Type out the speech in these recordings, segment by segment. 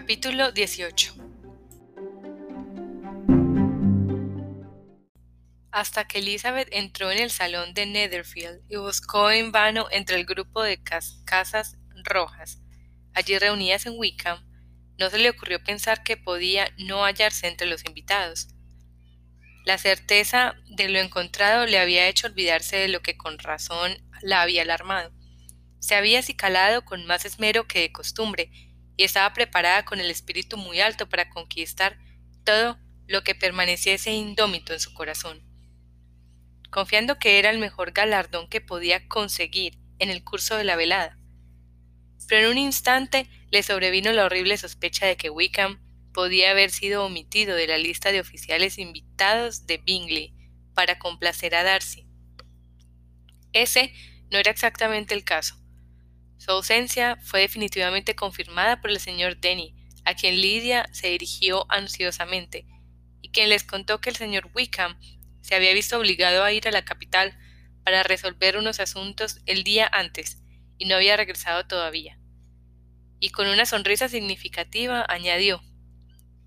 Capítulo 18 Hasta que Elizabeth entró en el salón de Netherfield y buscó en vano entre el grupo de casas rojas, allí reunidas en Wickham, no se le ocurrió pensar que podía no hallarse entre los invitados. La certeza de lo encontrado le había hecho olvidarse de lo que con razón la había alarmado. Se había acicalado con más esmero que de costumbre y estaba preparada con el espíritu muy alto para conquistar todo lo que permaneciese indómito en su corazón. Confiando que era el mejor galardón que podía conseguir en el curso de la velada, pero en un instante le sobrevino la horrible sospecha de que Wickham podía haber sido omitido de la lista de oficiales invitados de Bingley para complacer a Darcy. Ese no era exactamente el caso. Su ausencia fue definitivamente confirmada por el señor Denny, a quien Lydia se dirigió ansiosamente, y quien les contó que el señor Wickham se había visto obligado a ir a la capital para resolver unos asuntos el día antes, y no había regresado todavía y con una sonrisa significativa añadió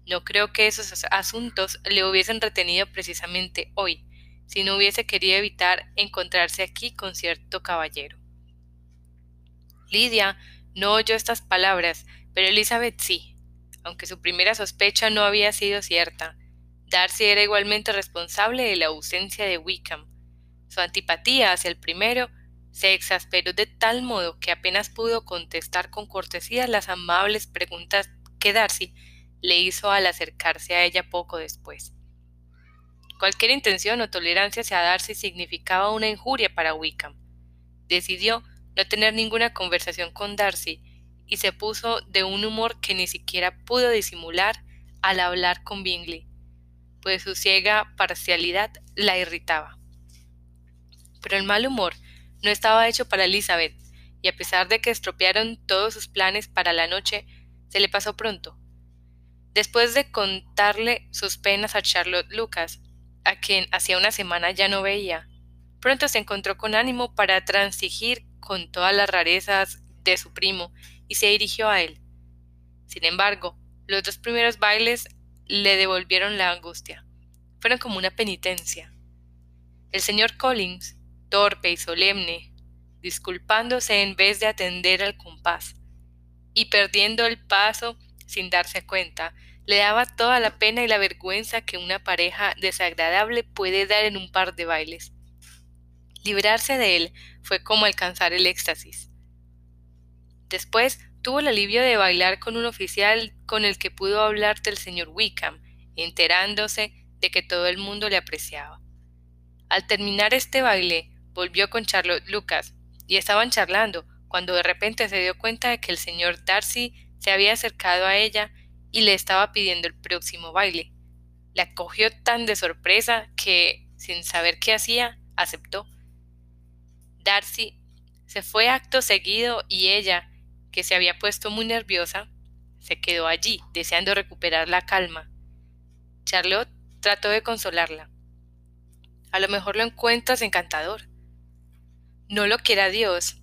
No creo que esos asuntos le hubiesen retenido precisamente hoy, si no hubiese querido evitar encontrarse aquí con cierto caballero. Lidia no oyó estas palabras, pero Elizabeth sí, aunque su primera sospecha no había sido cierta. Darcy era igualmente responsable de la ausencia de Wickham. Su antipatía hacia el primero se exasperó de tal modo que apenas pudo contestar con cortesía las amables preguntas que Darcy le hizo al acercarse a ella poco después. Cualquier intención o tolerancia hacia Darcy significaba una injuria para Wickham. Decidió no tener ninguna conversación con Darcy y se puso de un humor que ni siquiera pudo disimular al hablar con Bingley, pues su ciega parcialidad la irritaba. Pero el mal humor no estaba hecho para Elizabeth, y a pesar de que estropearon todos sus planes para la noche, se le pasó pronto. Después de contarle sus penas a Charlotte Lucas, a quien hacía una semana ya no veía, pronto se encontró con ánimo para transigir con todas las rarezas de su primo y se dirigió a él. Sin embargo, los dos primeros bailes le devolvieron la angustia. Fueron como una penitencia. El señor Collins torpe y solemne, disculpándose en vez de atender al compás, y perdiendo el paso sin darse cuenta, le daba toda la pena y la vergüenza que una pareja desagradable puede dar en un par de bailes. Librarse de él fue como alcanzar el éxtasis. Después tuvo el alivio de bailar con un oficial con el que pudo hablar del señor Wickham, enterándose de que todo el mundo le apreciaba. Al terminar este baile, volvió con Charlotte Lucas, y estaban charlando, cuando de repente se dio cuenta de que el señor Darcy se había acercado a ella y le estaba pidiendo el próximo baile. La cogió tan de sorpresa que, sin saber qué hacía, aceptó. Darcy se fue acto seguido y ella, que se había puesto muy nerviosa, se quedó allí, deseando recuperar la calma. Charlotte trató de consolarla. A lo mejor lo encuentras encantador. No lo quiera Dios.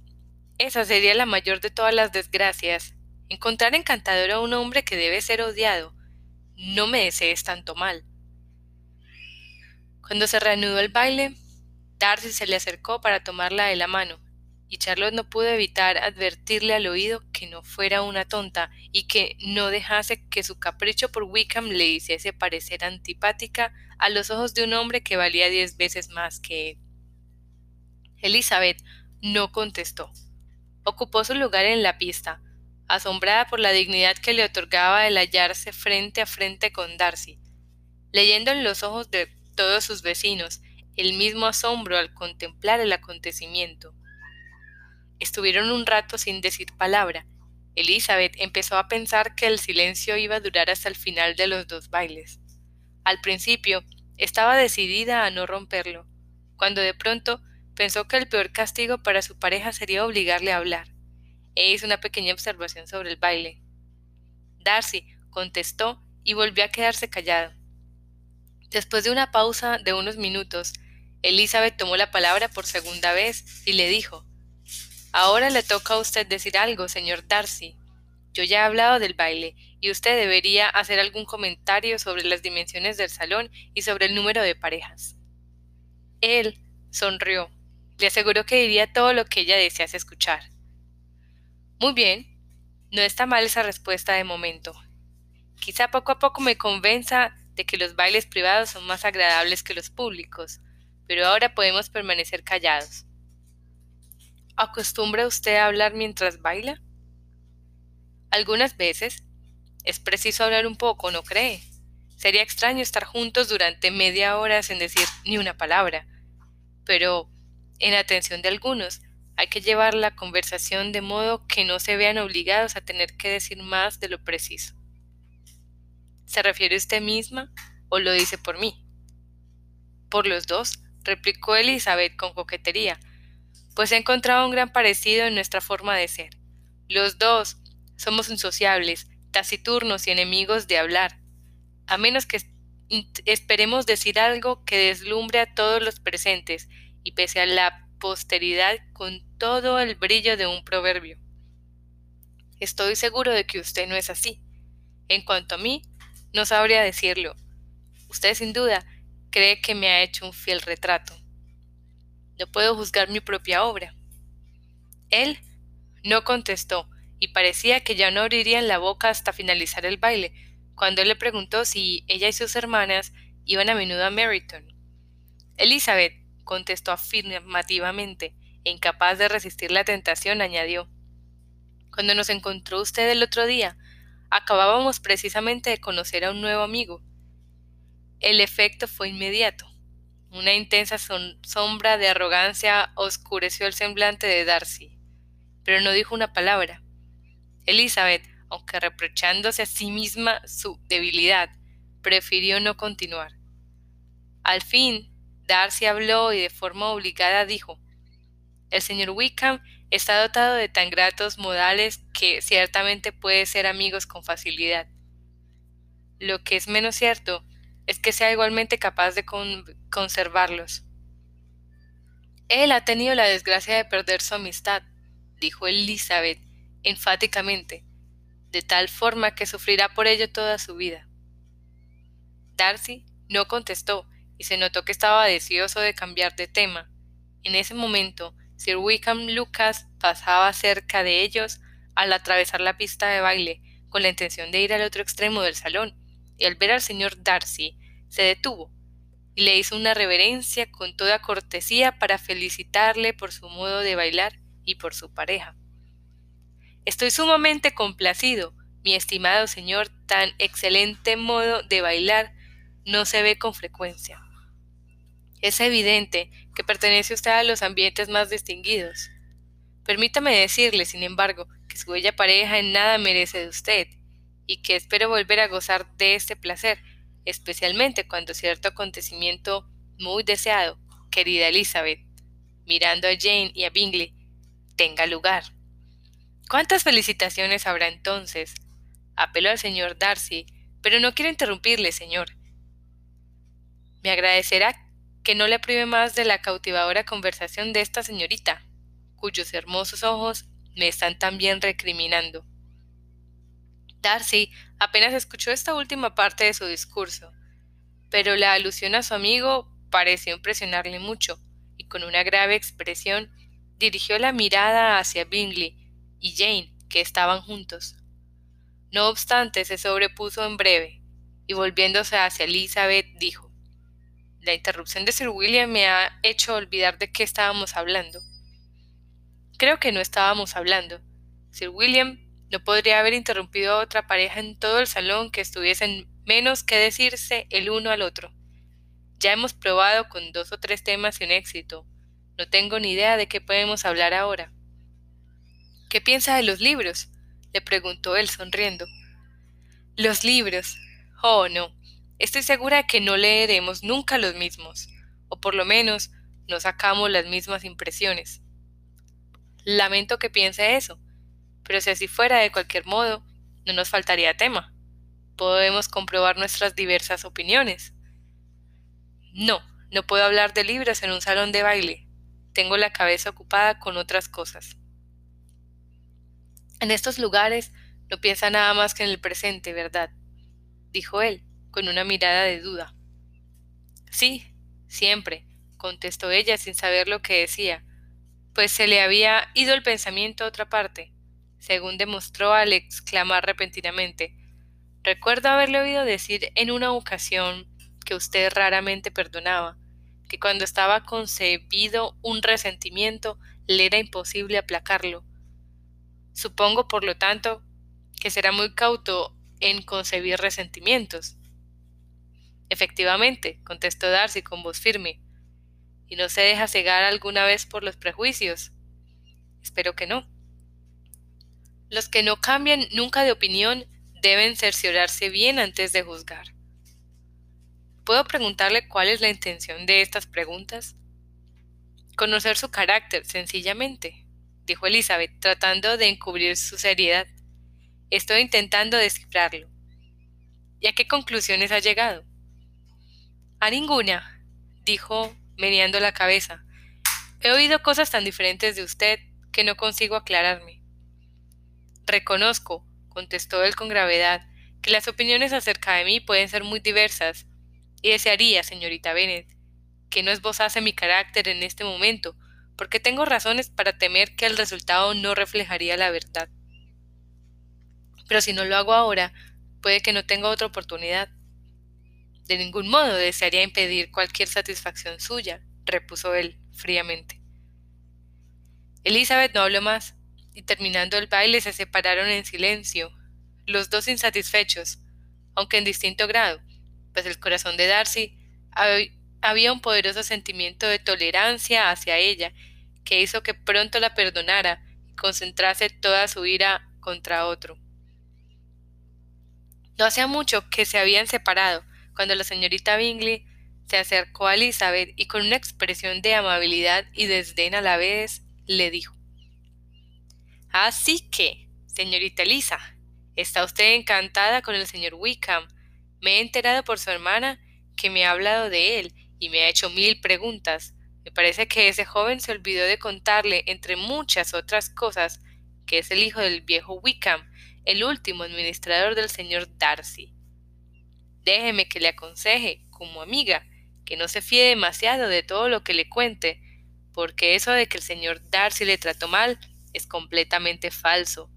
Esa sería la mayor de todas las desgracias. Encontrar encantador a un hombre que debe ser odiado. No me desees tanto mal. Cuando se reanudó el baile, Darcy se le acercó para tomarla de la mano, y Charlotte no pudo evitar advertirle al oído que no fuera una tonta y que no dejase que su capricho por Wickham le hiciese parecer antipática a los ojos de un hombre que valía diez veces más que él. Elizabeth no contestó. Ocupó su lugar en la pista, asombrada por la dignidad que le otorgaba el hallarse frente a frente con Darcy, leyendo en los ojos de todos sus vecinos el mismo asombro al contemplar el acontecimiento. Estuvieron un rato sin decir palabra. Elizabeth empezó a pensar que el silencio iba a durar hasta el final de los dos bailes. Al principio estaba decidida a no romperlo, cuando de pronto Pensó que el peor castigo para su pareja sería obligarle a hablar, e hizo una pequeña observación sobre el baile. Darcy contestó y volvió a quedarse callado. Después de una pausa de unos minutos, Elizabeth tomó la palabra por segunda vez y le dijo Ahora le toca a usted decir algo, señor Darcy. Yo ya he hablado del baile, y usted debería hacer algún comentario sobre las dimensiones del salón y sobre el número de parejas. Él sonrió. Le aseguró que diría todo lo que ella desease escuchar. Muy bien, no está mal esa respuesta de momento. Quizá poco a poco me convenza de que los bailes privados son más agradables que los públicos, pero ahora podemos permanecer callados. ¿Acostumbra usted a hablar mientras baila? Algunas veces. Es preciso hablar un poco, ¿no cree? Sería extraño estar juntos durante media hora sin decir ni una palabra. Pero, en atención de algunos, hay que llevar la conversación de modo que no se vean obligados a tener que decir más de lo preciso. ¿Se refiere usted misma o lo dice por mí? Por los dos, replicó Elizabeth con coquetería, pues he encontrado un gran parecido en nuestra forma de ser. Los dos somos insociables, taciturnos y enemigos de hablar, a menos que esperemos decir algo que deslumbre a todos los presentes y pese a la posteridad con todo el brillo de un proverbio. Estoy seguro de que usted no es así. En cuanto a mí, no sabría decirlo. Usted sin duda cree que me ha hecho un fiel retrato. No puedo juzgar mi propia obra. Él no contestó y parecía que ya no abrirían la boca hasta finalizar el baile, cuando él le preguntó si ella y sus hermanas iban a menudo a Meryton. Elizabeth contestó afirmativamente, e incapaz de resistir la tentación, añadió Cuando nos encontró usted el otro día, acabábamos precisamente de conocer a un nuevo amigo. El efecto fue inmediato. Una intensa sombra de arrogancia oscureció el semblante de Darcy, pero no dijo una palabra. Elizabeth, aunque reprochándose a sí misma su debilidad, prefirió no continuar. Al fin, Darcy habló y de forma obligada dijo El señor Wickham está dotado de tan gratos modales que ciertamente puede ser amigos con facilidad. Lo que es menos cierto es que sea igualmente capaz de conservarlos. Él ha tenido la desgracia de perder su amistad, dijo Elizabeth, enfáticamente, de tal forma que sufrirá por ello toda su vida. Darcy no contestó y se notó que estaba deseoso de cambiar de tema. En ese momento, Sir Wickham Lucas pasaba cerca de ellos al atravesar la pista de baile con la intención de ir al otro extremo del salón, y al ver al señor Darcy se detuvo y le hizo una reverencia con toda cortesía para felicitarle por su modo de bailar y por su pareja. Estoy sumamente complacido, mi estimado señor, tan excelente modo de bailar no se ve con frecuencia. Es evidente que pertenece usted a los ambientes más distinguidos. Permítame decirle, sin embargo, que su bella pareja en nada merece de usted, y que espero volver a gozar de este placer, especialmente cuando cierto acontecimiento muy deseado, querida Elizabeth, mirando a Jane y a Bingley, tenga lugar. ¿Cuántas felicitaciones habrá entonces? Apelo al señor Darcy, pero no quiero interrumpirle, señor. Me agradecerá que no le prive más de la cautivadora conversación de esta señorita, cuyos hermosos ojos me están también recriminando. Darcy apenas escuchó esta última parte de su discurso, pero la alusión a su amigo pareció impresionarle mucho, y con una grave expresión dirigió la mirada hacia Bingley y Jane, que estaban juntos. No obstante, se sobrepuso en breve, y volviéndose hacia Elizabeth, dijo La interrupción de Sir William me ha hecho olvidar de qué estábamos hablando. Creo que no estábamos hablando. Sir William no podría haber interrumpido a otra pareja en todo el salón que estuviesen menos que decirse el uno al otro. Ya hemos probado con dos o tres temas sin éxito. No tengo ni idea de qué podemos hablar ahora. ¿Qué piensa de los libros? le preguntó él sonriendo. Los libros. Oh, no. Estoy segura de que no leeremos nunca los mismos, o por lo menos no sacamos las mismas impresiones. Lamento que piense eso, pero si así fuera de cualquier modo, no nos faltaría tema. Podemos comprobar nuestras diversas opiniones. No, no puedo hablar de libros en un salón de baile. Tengo la cabeza ocupada con otras cosas. En estos lugares No piensa nada más que en el presente, ¿verdad? dijo él, con una mirada de duda. Sí, siempre, contestó ella sin saber lo que decía, pues se le había ido el pensamiento a otra parte, según demostró al exclamar repentinamente. Recuerdo haberle oído decir en una ocasión que usted raramente perdonaba, que cuando estaba concebido un resentimiento le era imposible aplacarlo. Supongo, por lo tanto, que será muy cauto en concebir resentimientos. Efectivamente, contestó Darcy con voz firme. ¿Y no se deja cegar alguna vez por los prejuicios? Espero que no. Los que no cambian nunca de opinión deben cerciorarse bien antes de juzgar. ¿Puedo preguntarle cuál es la intención de estas preguntas? Conocer su carácter, sencillamente, dijo Elizabeth, tratando de encubrir su seriedad. Estoy intentando descifrarlo. ¿Y a qué conclusiones ha llegado? A ninguna, dijo, meneando la cabeza. He oído cosas tan diferentes de usted que no consigo aclararme. Reconozco, contestó él con gravedad, que las opiniones acerca de mí pueden ser muy diversas, y desearía, señorita Bennet, que no esbozase mi carácter en este momento, porque tengo razones para temer que el resultado no reflejaría la verdad. Pero si no lo hago ahora, puede que no tenga otra oportunidad. De ningún modo desearía impedir cualquier satisfacción suya, repuso él fríamente. Elizabeth no habló más, y terminando el baile se separaron en silencio, los dos insatisfechos, aunque en distinto grado, pues el corazón de Darcy había un poderoso sentimiento de tolerancia hacia ella, que hizo que pronto la perdonara y concentrase toda su ira contra otro. No hacía mucho que se habían separado, cuando la señorita Bingley se acercó a Elizabeth y con una expresión de amabilidad y desdén a la vez le dijo Así que, señorita Elisa, está usted encantada con el señor Wickham. Me he enterado por su hermana que me ha hablado de él y me ha hecho mil preguntas. Me parece que ese joven se olvidó de contarle, entre muchas otras cosas, que es el hijo del viejo Wickham, el último administrador del señor Darcy. Déjeme que le aconseje, como amiga, que no se fíe demasiado de todo lo que le cuente, porque eso de que el señor Darcy le trató mal es completamente falso.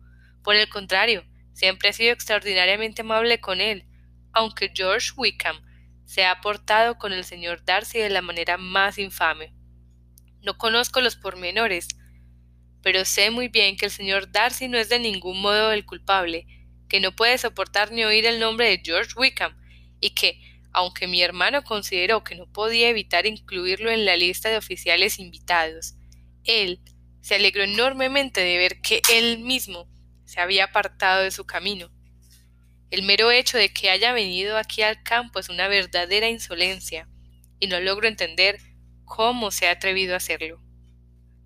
Por el contrario, siempre ha sido extraordinariamente amable con él, aunque George Wickham se ha portado con el señor Darcy de la manera más infame. No conozco los pormenores, pero sé muy bien que el señor Darcy no es de ningún modo el culpable, que no puede soportar ni oír el nombre de George Wickham, y que, aunque mi hermano consideró que no podía evitar incluirlo en la lista de oficiales invitados, él se alegró enormemente de ver que él mismo se había apartado de su camino. El mero hecho de que haya venido aquí al campo es una verdadera insolencia, y no logro entender cómo se ha atrevido a hacerlo.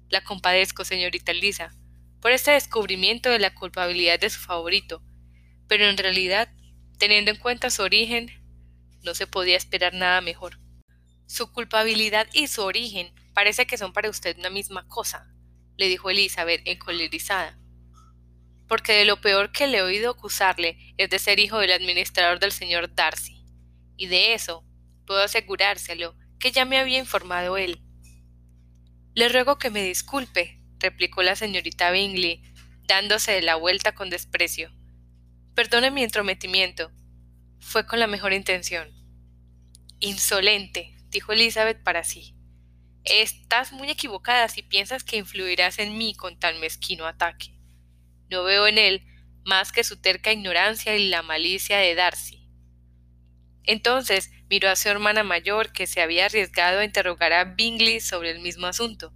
La compadezco, señorita Lisa, por este descubrimiento de la culpabilidad de su favorito, pero en realidad, teniendo en cuenta su origen, no se podía esperar nada mejor. Su culpabilidad y su origen parece que son para usted una misma cosa, le dijo Elizabeth encolerizada. Porque de lo peor que le he oído acusarle es de ser hijo del administrador del señor Darcy. Y de eso, puedo asegurárselo, que ya me había informado él. Le ruego que me disculpe, replicó la señorita Bingley, dándose la vuelta con desprecio. Perdone mi entrometimiento, fue con la mejor intención. Insolente, dijo Elizabeth para sí. Estás muy equivocada si piensas que influirás en mí con tan mezquino ataque. No veo en él más que su terca ignorancia y la malicia de Darcy. Entonces miró a su hermana mayor que se había arriesgado a interrogar a Bingley sobre el mismo asunto.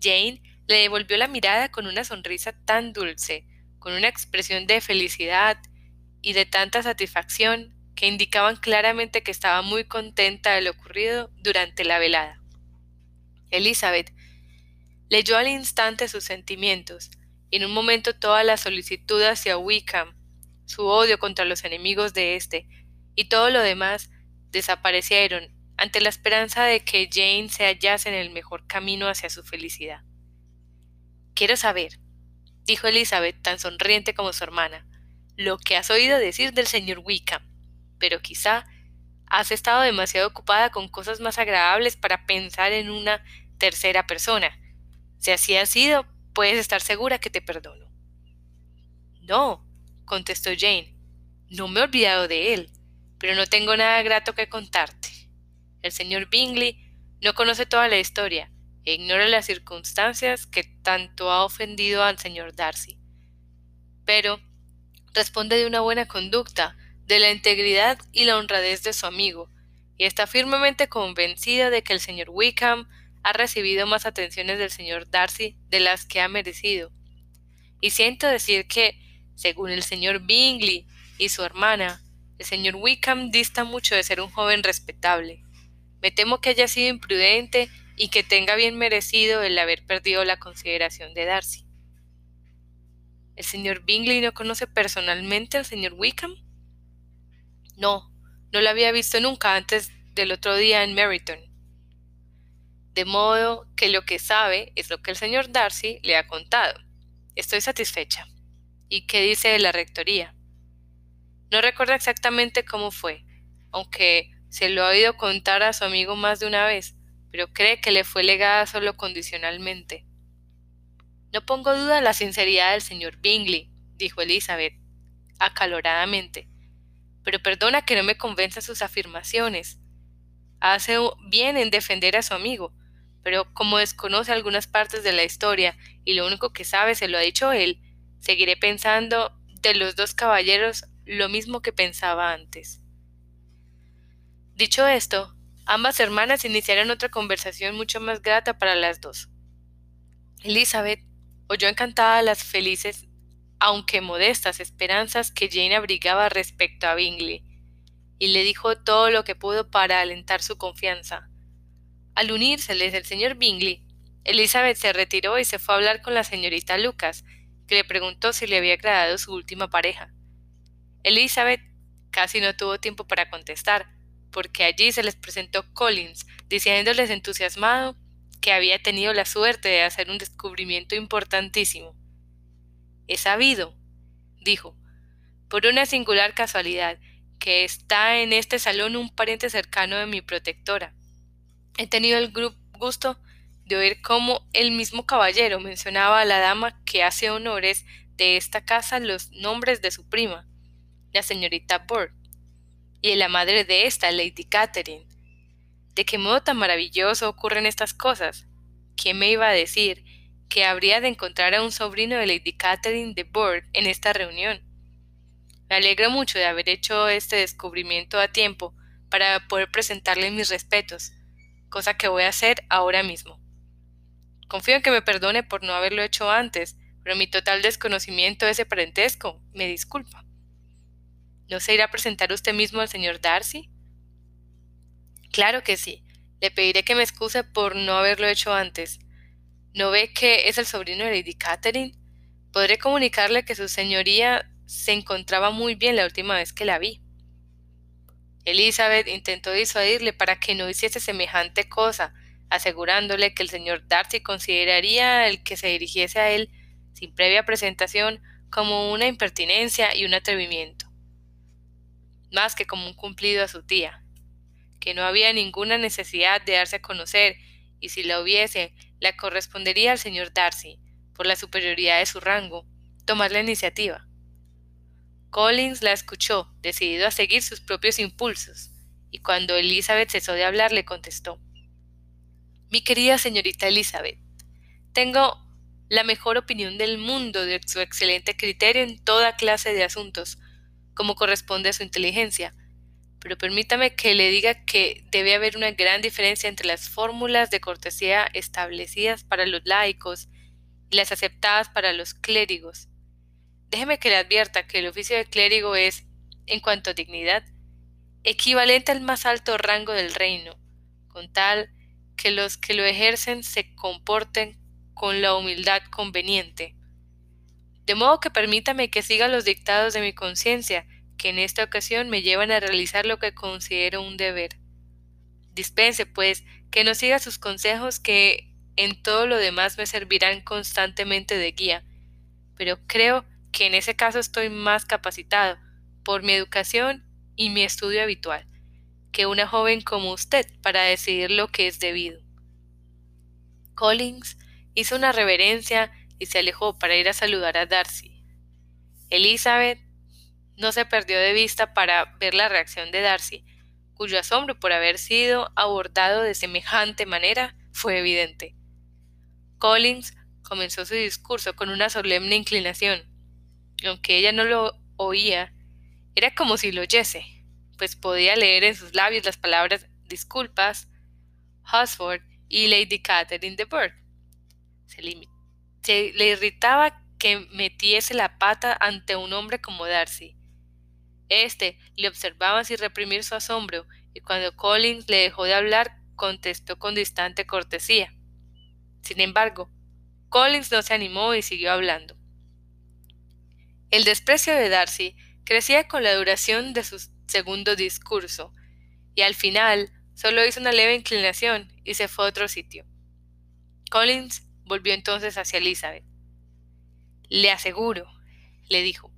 Jane le devolvió la mirada con una sonrisa tan dulce, con una expresión de felicidad y de tanta satisfacción que indicaban claramente que estaba muy contenta de lo ocurrido durante la velada. Elizabeth leyó al instante sus sentimientos, y en un momento toda la solicitud hacia Wickham, su odio contra los enemigos de éste, y todo lo demás desaparecieron ante la esperanza de que Jane se hallase en el mejor camino hacia su felicidad. Quiero saber, dijo Elizabeth tan sonriente como su hermana, lo que has oído decir del señor Wickham. Pero quizá has estado demasiado ocupada con cosas más agradables para pensar en una tercera persona. Si así ha sido, puedes estar segura que te perdono. No, contestó Jane, no me he olvidado de él, pero no tengo nada grato que contarte. El señor Bingley no conoce toda la historia e ignora las circunstancias que tanto ha ofendido al señor Darcy. Pero responde de una buena conducta, de la integridad y la honradez de su amigo, y está firmemente convencida de que el señor Wickham ha recibido más atenciones del señor Darcy de las que ha merecido. Y siento decir que, según el señor Bingley y su hermana, el señor Wickham dista mucho de ser un joven respetable. Me temo que haya sido imprudente y que tenga bien merecido el haber perdido la consideración de Darcy. ¿El señor Bingley no conoce personalmente al señor Wickham? No, no lo había visto nunca antes del otro día en Meryton. De modo que lo que sabe es lo que el señor Darcy le ha contado. Estoy satisfecha. ¿Y qué dice de la rectoría? No recuerda exactamente cómo fue, aunque se lo ha oído contar a su amigo más de una vez, pero cree que le fue legada solo condicionalmente. No pongo duda la sinceridad del señor Bingley, dijo Elizabeth, acaloradamente, pero perdona que no me convenza sus afirmaciones. Hace bien en defender a su amigo, pero como desconoce algunas partes de la historia y lo único que sabe se lo ha dicho él, seguiré pensando de los dos caballeros lo mismo que pensaba antes. Dicho esto, ambas hermanas iniciaron otra conversación mucho más grata para las dos. Elizabeth oyó encantada las felices, aunque modestas, esperanzas que Jane abrigaba respecto a Bingley, y le dijo todo lo que pudo para alentar su confianza. Al unírseles el señor Bingley, Elizabeth se retiró y se fue a hablar con la señorita Lucas, que le preguntó si le había agradado su última pareja. Elizabeth casi no tuvo tiempo para contestar, porque allí se les presentó Collins, diciéndoles entusiasmado que había tenido la suerte de hacer un descubrimiento importantísimo. He sabido, dijo, por una singular casualidad, que está en este salón un pariente cercano de mi protectora. He tenido el gusto de oír cómo el mismo caballero mencionaba a la dama que hace honores de esta casa los nombres de su prima, la señorita Burke, y la madre de esta, Lady Catherine. ¿De qué modo tan maravilloso ocurren estas cosas? ¿Quién me iba a decir que habría de encontrar a un sobrino de Lady Catherine de Burke en esta reunión? Me alegro mucho de haber hecho este descubrimiento a tiempo para poder presentarle mis respetos, cosa que voy a hacer ahora mismo. Confío en que me perdone por no haberlo hecho antes, pero mi total desconocimiento de ese parentesco me disculpa. ¿No se irá a presentar usted mismo al señor Darcy? Claro que sí. Le pediré que me excuse por no haberlo hecho antes. ¿No ve que es el sobrino de Lady Catherine? Podré comunicarle que su señoría se encontraba muy bien la última vez que la vi. Elizabeth intentó disuadirle para que no hiciese semejante cosa, asegurándole que el señor Darcy consideraría el que se dirigiese a él sin previa presentación como una impertinencia y un atrevimiento más que como un cumplido a su tía, que no había ninguna necesidad de darse a conocer, y si la hubiese, la correspondería al señor Darcy, por la superioridad de su rango, tomar la iniciativa. Collins la escuchó, decidido a seguir sus propios impulsos, y cuando Elizabeth cesó de hablar le contestó Mi querida señorita Elizabeth, tengo la mejor opinión del mundo de su excelente criterio en toda clase de asuntos, como corresponde a su inteligencia, pero permítame que le diga que debe haber una gran diferencia entre las fórmulas de cortesía establecidas para los laicos y las aceptadas para los clérigos. Déjeme que le advierta que el oficio de clérigo es, en cuanto a dignidad, equivalente al más alto rango del reino, con tal que los que lo ejercen se comporten con la humildad conveniente, de modo que permítame que siga los dictados de mi conciencia, que en esta ocasión me llevan a realizar lo que considero un deber. Dispense, pues, que no siga sus consejos que en todo lo demás me servirán constantemente de guía, pero creo que en ese caso estoy más capacitado, por mi educación y mi estudio habitual, que una joven como usted para decidir lo que es debido. Collins hizo una reverencia y se alejó para ir a saludar a Darcy. Elizabeth no se perdió de vista para ver la reacción de Darcy, cuyo asombro por haber sido abordado de semejante manera fue evidente. Collins comenzó su discurso con una solemne inclinación, y aunque ella no lo oía, era como si lo oyese, pues podía leer en sus labios las palabras disculpas, Husford y Lady Catherine de Burgh. Se, se le irritaba que metiese la pata ante un hombre como Darcy. Este le observaba sin reprimir su asombro, y cuando Collins le dejó de hablar, contestó con distante cortesía. Sin embargo, Collins no se animó y siguió hablando. El desprecio de Darcy crecía con la duración de su segundo discurso, y al final solo hizo una leve inclinación y se fue a otro sitio. Collins volvió entonces hacia Elizabeth. Le aseguro, le dijo,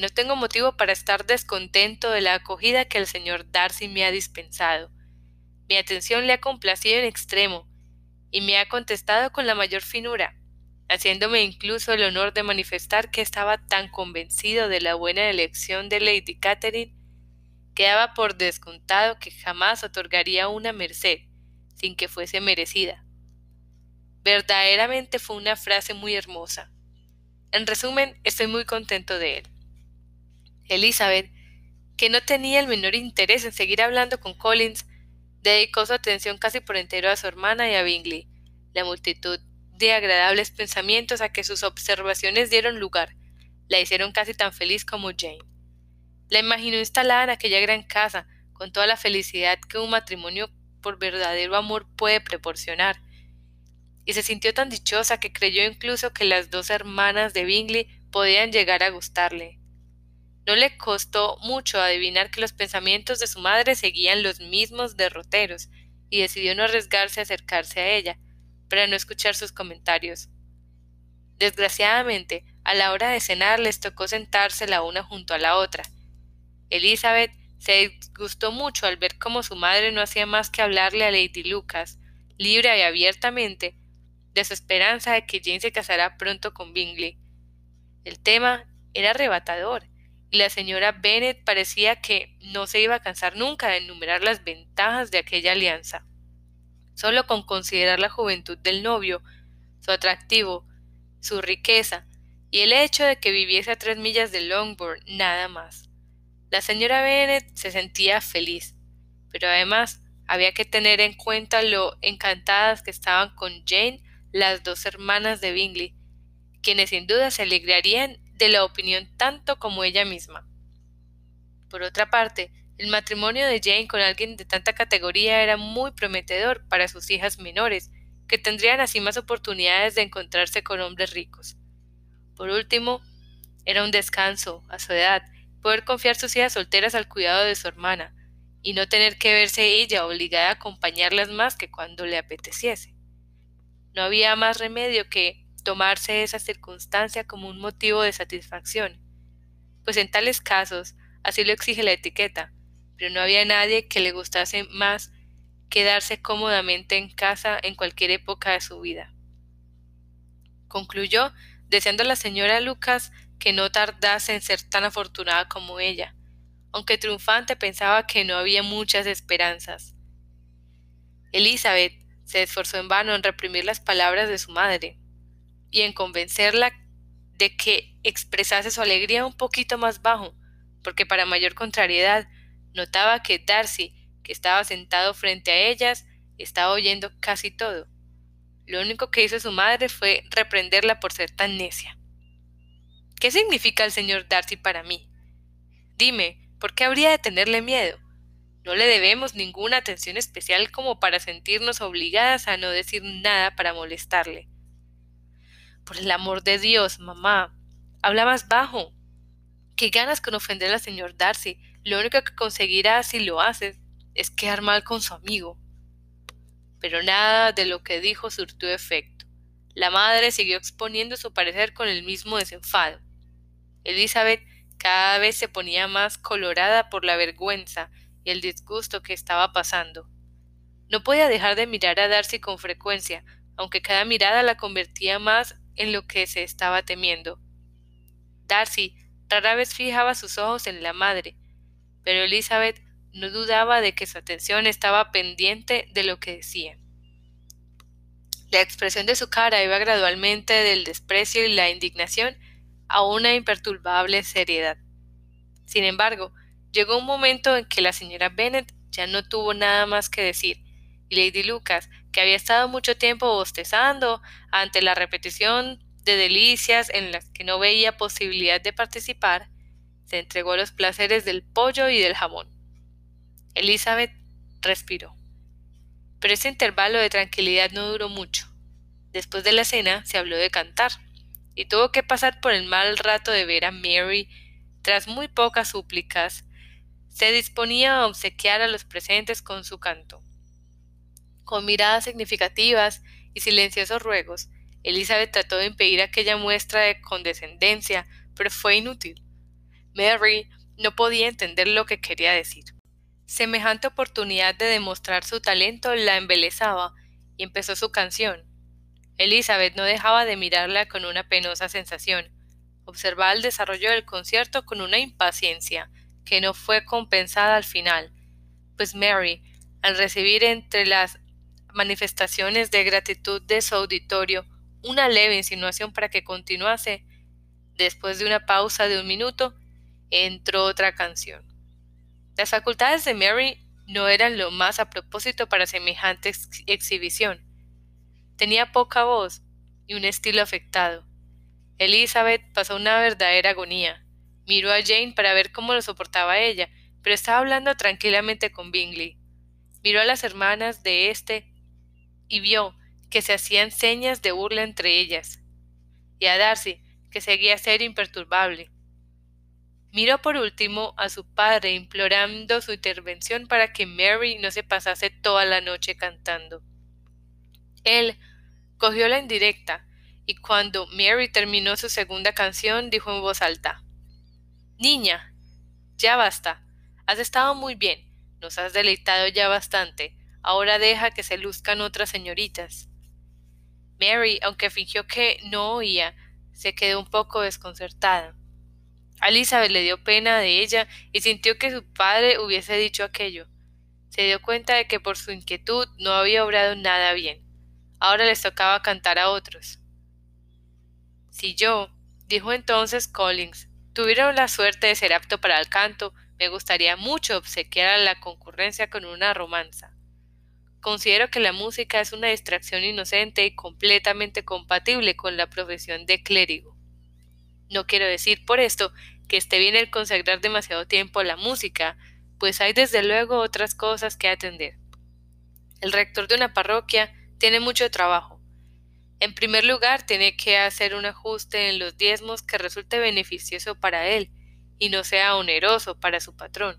no tengo motivo para estar descontento de la acogida que el señor Darcy me ha dispensado. Mi atención le ha complacido en extremo, y me ha contestado con la mayor finura, haciéndome incluso el honor de manifestar que estaba tan convencido de la buena elección de Lady Catherine que daba por descontado que jamás otorgaría una merced sin que fuese merecida. Verdaderamente fue una frase muy hermosa. En resumen, estoy muy contento de él. Elizabeth, que no tenía el menor interés en seguir hablando con Collins, dedicó su atención casi por entero a su hermana y a Bingley. La multitud de agradables pensamientos a que sus observaciones dieron lugar la hicieron casi tan feliz como Jane. La imaginó instalada en aquella gran casa, con toda la felicidad que un matrimonio por verdadero amor puede proporcionar, y se sintió tan dichosa que creyó incluso que las dos hermanas de Bingley podían llegar a gustarle. No le costó mucho adivinar que los pensamientos de su madre seguían los mismos derroteros, y decidió no arriesgarse a acercarse a ella, para no escuchar sus comentarios. Desgraciadamente, a la hora de cenar les tocó sentarse la una junto a la otra. Elizabeth se disgustó mucho al ver cómo su madre no hacía más que hablarle a Lady Lucas, libre y abiertamente, de su esperanza de que Jane se casará pronto con Bingley. El tema era arrebatador, y la señora Bennet parecía que no se iba a cansar nunca de enumerar las ventajas de aquella alianza. Solo con considerar la juventud del novio, su atractivo, su riqueza y el hecho de que viviese a tres millas de Longbourn, nada más. La señora Bennet se sentía feliz, pero además había que tener en cuenta lo encantadas que estaban con Jane las dos hermanas de Bingley, quienes sin duda se alegrarían de la opinión tanto como ella misma. Por otra parte, el matrimonio de Jane con alguien de tanta categoría era muy prometedor para sus hijas menores, que tendrían así más oportunidades de encontrarse con hombres ricos. Por último, era un descanso, a su edad, poder confiar sus hijas solteras al cuidado de su hermana, y no tener que verse ella obligada a acompañarlas más que cuando le apeteciese. No había más remedio que tomarse esa circunstancia como un motivo de satisfacción, pues en tales casos, así lo exige la etiqueta, pero no había nadie que le gustase más quedarse cómodamente en casa en cualquier época de su vida. Concluyó deseando a la señora Lucas que no tardase en ser tan afortunada como ella, aunque triunfante pensaba que no había muchas esperanzas. Elizabeth se esforzó en vano en reprimir las palabras de su madre y en convencerla de que expresase su alegría un poquito más bajo, porque para mayor contrariedad Notaba que Darcy, que estaba sentado frente a ellas, estaba oyendo casi todo. Lo único que hizo su madre fue reprenderla por ser tan necia. ¿Qué significa el señor Darcy para mí? Dime, ¿por qué habría de tenerle miedo? No le debemos ninguna atención especial como para sentirnos obligadas a no decir nada para molestarle. Por el amor de Dios, mamá, habla más bajo. ¿Qué ganas con ofender al señor Darcy? Lo único que conseguirá si lo haces es quedar mal con su amigo. Pero nada de lo que dijo surtió efecto. La madre siguió exponiendo su parecer con el mismo desenfado. Elizabeth cada vez se ponía más colorada por la vergüenza y el disgusto que estaba pasando. No podía dejar de mirar a Darcy con frecuencia, aunque cada mirada la convertía más en lo que se estaba temiendo. Darcy rara vez fijaba sus ojos en la madre, pero Elizabeth no dudaba de que su atención estaba pendiente de lo que decía. La expresión de su cara iba gradualmente del desprecio y la indignación a una imperturbable seriedad. Sin embargo, llegó un momento en que la señora Bennet ya no tuvo nada más que decir, y Lady Lucas, que había estado mucho tiempo bostezando ante la repetición de delicias en las que no veía posibilidad de participar, se entregó a los placeres del pollo y del jamón. Elizabeth respiró. Pero ese intervalo de tranquilidad no duró mucho. Después de la cena se habló de cantar, y tuvo que pasar por el mal rato de ver a Mary, tras muy pocas súplicas, se disponía a obsequiar a los presentes con su canto. Con miradas significativas y silenciosos ruegos, Elizabeth trató de impedir aquella muestra de condescendencia, pero fue inútil. Mary no podía entender lo que quería decir. Semejante oportunidad de demostrar su talento la embelezaba y empezó su canción. Elizabeth no dejaba de mirarla con una penosa sensación. Observaba el desarrollo del concierto con una impaciencia que no fue compensada al final, pues Mary, al recibir entre las manifestaciones de gratitud de su auditorio una leve insinuación para que continuase, después de una pausa de un minuto, entró otra canción. Las facultades de Mary no eran lo más a propósito para semejante exhibición. Tenía poca voz y un estilo afectado. Elizabeth pasó una verdadera agonía. Miró a Jane para ver cómo lo soportaba ella, pero estaba hablando tranquilamente con Bingley. Miró a las hermanas de éste y vio que se hacían señas de burla entre ellas, y a Darcy, que seguía ser imperturbable. Miró por último a su padre implorando su intervención para que Mary no se pasase toda la noche cantando. Él cogió la indirecta, y cuando Mary terminó su segunda canción dijo en voz alta Niña, ya basta. Has estado muy bien. Nos has deleitado ya bastante. Ahora deja que se luzcan otras señoritas. Mary, aunque fingió que no oía, se quedó un poco desconcertada. A Elizabeth le dio pena de ella y sintió que su padre hubiese dicho aquello. Se dio cuenta de que por su inquietud no había obrado nada bien. Ahora les tocaba cantar a otros. Si yo, dijo entonces Collins, tuviera la suerte de ser apto para el canto, me gustaría mucho obsequiar a la concurrencia con una romanza. Considero que la música es una distracción inocente y completamente compatible con la profesión de clérigo. No quiero decir por esto que esté bien el consagrar demasiado tiempo a la música, pues hay desde luego otras cosas que atender. El rector de una parroquia tiene mucho trabajo. En primer lugar, tiene que hacer un ajuste en los diezmos que resulte beneficioso para él y no sea oneroso para su patrón.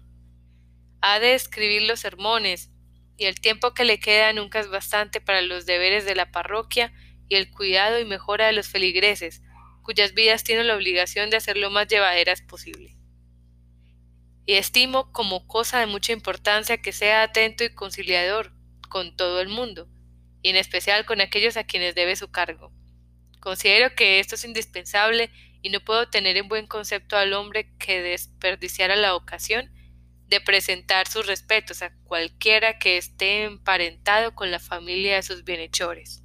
Ha de escribir los sermones, y el tiempo que le queda nunca es bastante para los deberes de la parroquia y el cuidado y mejora de los feligreses, cuyas vidas tienen la obligación de hacer lo más llevaderas posible. Y estimo como cosa de mucha importancia que sea atento y conciliador con todo el mundo, y en especial con aquellos a quienes debe su cargo. Considero que esto es indispensable y no puedo tener en buen concepto al hombre que desperdiciara la ocasión de presentar sus respetos a cualquiera que esté emparentado con la familia de sus bienhechores.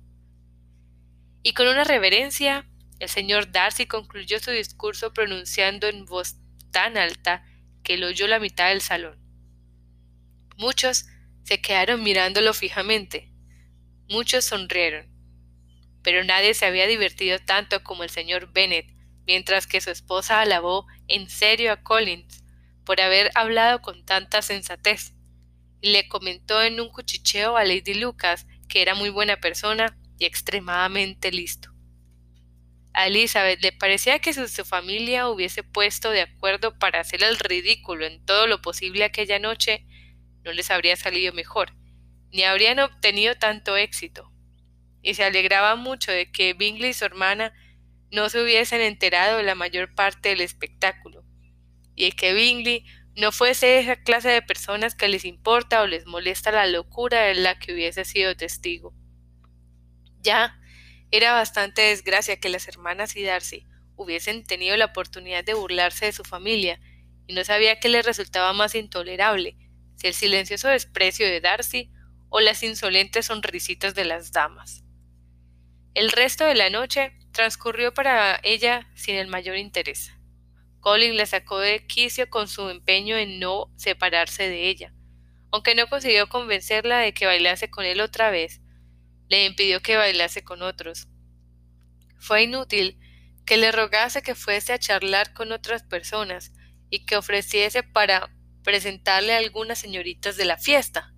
Y con una reverencia el señor Darcy concluyó su discurso pronunciando en voz tan alta que lo oyó la mitad del salón. Muchos se quedaron mirándolo fijamente, muchos sonrieron, pero nadie se había divertido tanto como el señor Bennet, mientras que su esposa alabó en serio a Collins por haber hablado con tanta sensatez, le comentó en un cuchicheo a Lady Lucas que era muy buena persona y extremadamente listo. A Elizabeth le parecía que si su familia hubiese puesto de acuerdo para hacer el ridículo en todo lo posible aquella noche, no les habría salido mejor, ni habrían obtenido tanto éxito. y se alegraba mucho de que Bingley y su hermana no se hubiesen enterado de la mayor parte del espectáculo, y que Bingley no fuese esa clase de personas que les importa o les molesta la locura de la que hubiese sido testigo. Ya era bastante desgracia que las hermanas y Darcy hubiesen tenido la oportunidad de burlarse de su familia, y no sabía qué les resultaba más intolerable, si el silencioso desprecio de Darcy o las insolentes sonrisitas de las damas. El resto de la noche transcurrió para ella sin el mayor interés. Colin la sacó de quicio con su empeño en no separarse de ella. Aunque no consiguió convencerla de que bailase con él otra vez, le impidió que bailase con otros. Fue inútil que le rogase que fuese a charlar con otras personas y que ofreciese para presentarle a algunas señoritas de la fiesta.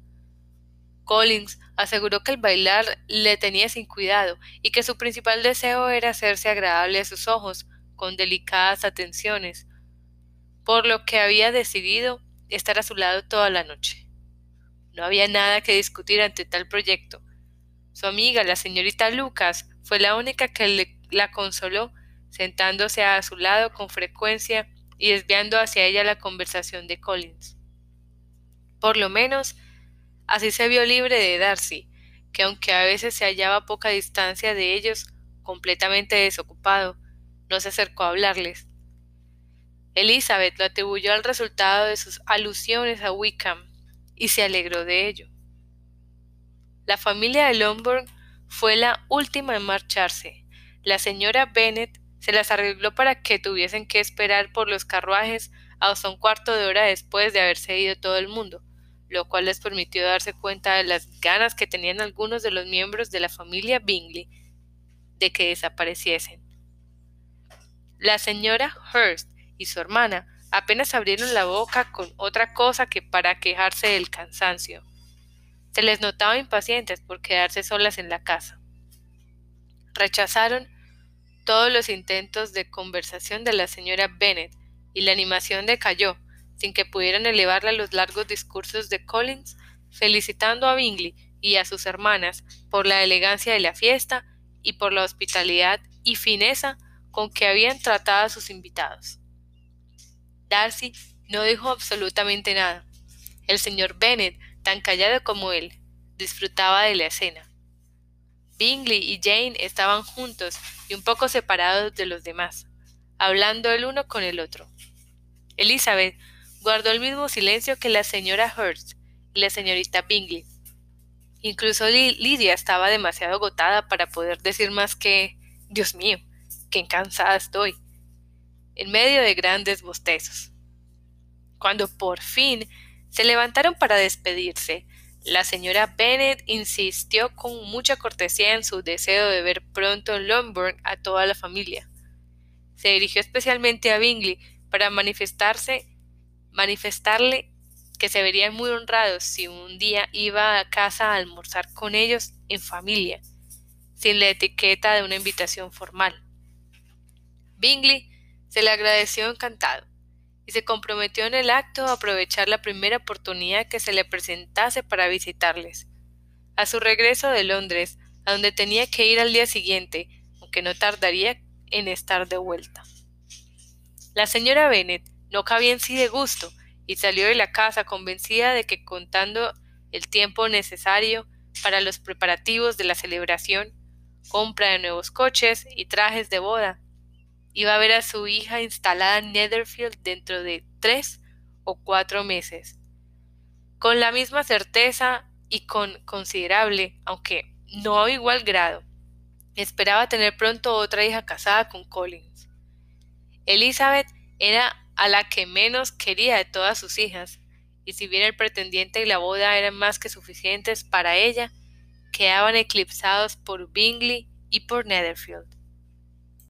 Collins aseguró que el bailar le tenía sin cuidado y que su principal deseo era hacerse agradable a sus ojos con delicadas atenciones, por lo que había decidido estar a su lado toda la noche. No había nada que discutir ante tal proyecto. Su amiga, la señorita Lucas, fue la única que la consoló, sentándose a su lado con frecuencia y desviando hacia ella la conversación de Collins. Por lo menos, así se vio libre de Darcy, que aunque a veces se hallaba a poca distancia de ellos, completamente desocupado, no se acercó a hablarles. Elizabeth lo atribuyó al resultado de sus alusiones a Wickham y se alegró de ello. La familia de Lomborg fue la última en marcharse. La señora Bennet se las arregló para que tuviesen que esperar por los carruajes hasta un cuarto de hora después de haberse ido todo el mundo, lo cual les permitió darse cuenta de las ganas que tenían algunos de los miembros de la familia Bingley de que desapareciesen. La señora Hurst y su hermana apenas abrieron la boca con otra cosa que para quejarse del cansancio. Se les notaba impacientes por quedarse solas en la casa. Rechazaron todos los intentos de conversación de la señora Bennet y la animación decayó, sin que pudieran elevarla a los largos discursos de Collins, felicitando a Bingley y a sus hermanas por la elegancia de la fiesta y por la hospitalidad y fineza con que habían tratado a sus invitados. Darcy no dijo absolutamente nada. El señor Bennet, tan callado como él, disfrutaba de la escena. Bingley y Jane estaban juntos y un poco separados de los demás, hablando el uno con el otro. Elizabeth guardó el mismo silencio que la señora Hurst y la señorita Bingley. Incluso Lydia estaba demasiado agotada para poder decir más que Dios mío, qué cansada estoy, en medio de grandes bostezos. Cuando por fin se levantaron para despedirse, la señora Bennet insistió con mucha cortesía en su deseo de ver pronto en Longbourn a toda la familia. Se dirigió especialmente a Bingley para manifestarse, manifestarle que se verían muy honrados si un día iba a casa a almorzar con ellos en familia, sin la etiqueta de una invitación formal. Bingley se le agradeció encantado y se comprometió en el acto a aprovechar la primera oportunidad que se le presentase para visitarles. A su regreso de Londres, a donde tenía que ir al día siguiente, aunque no tardaría en estar de vuelta. La señora Bennet no cabía en sí de gusto y salió de la casa convencida de que contando el tiempo necesario para los preparativos de la celebración, compra de nuevos coches y trajes de boda, Iba a ver a su hija instalada en Netherfield dentro de tres o cuatro meses. Con la misma certeza y con considerable, aunque no igual grado, esperaba tener pronto otra hija casada con Collins. Elizabeth era a la que menos quería de todas sus hijas, y si bien el pretendiente y la boda eran más que suficientes para ella, quedaban eclipsados por Bingley y por Netherfield.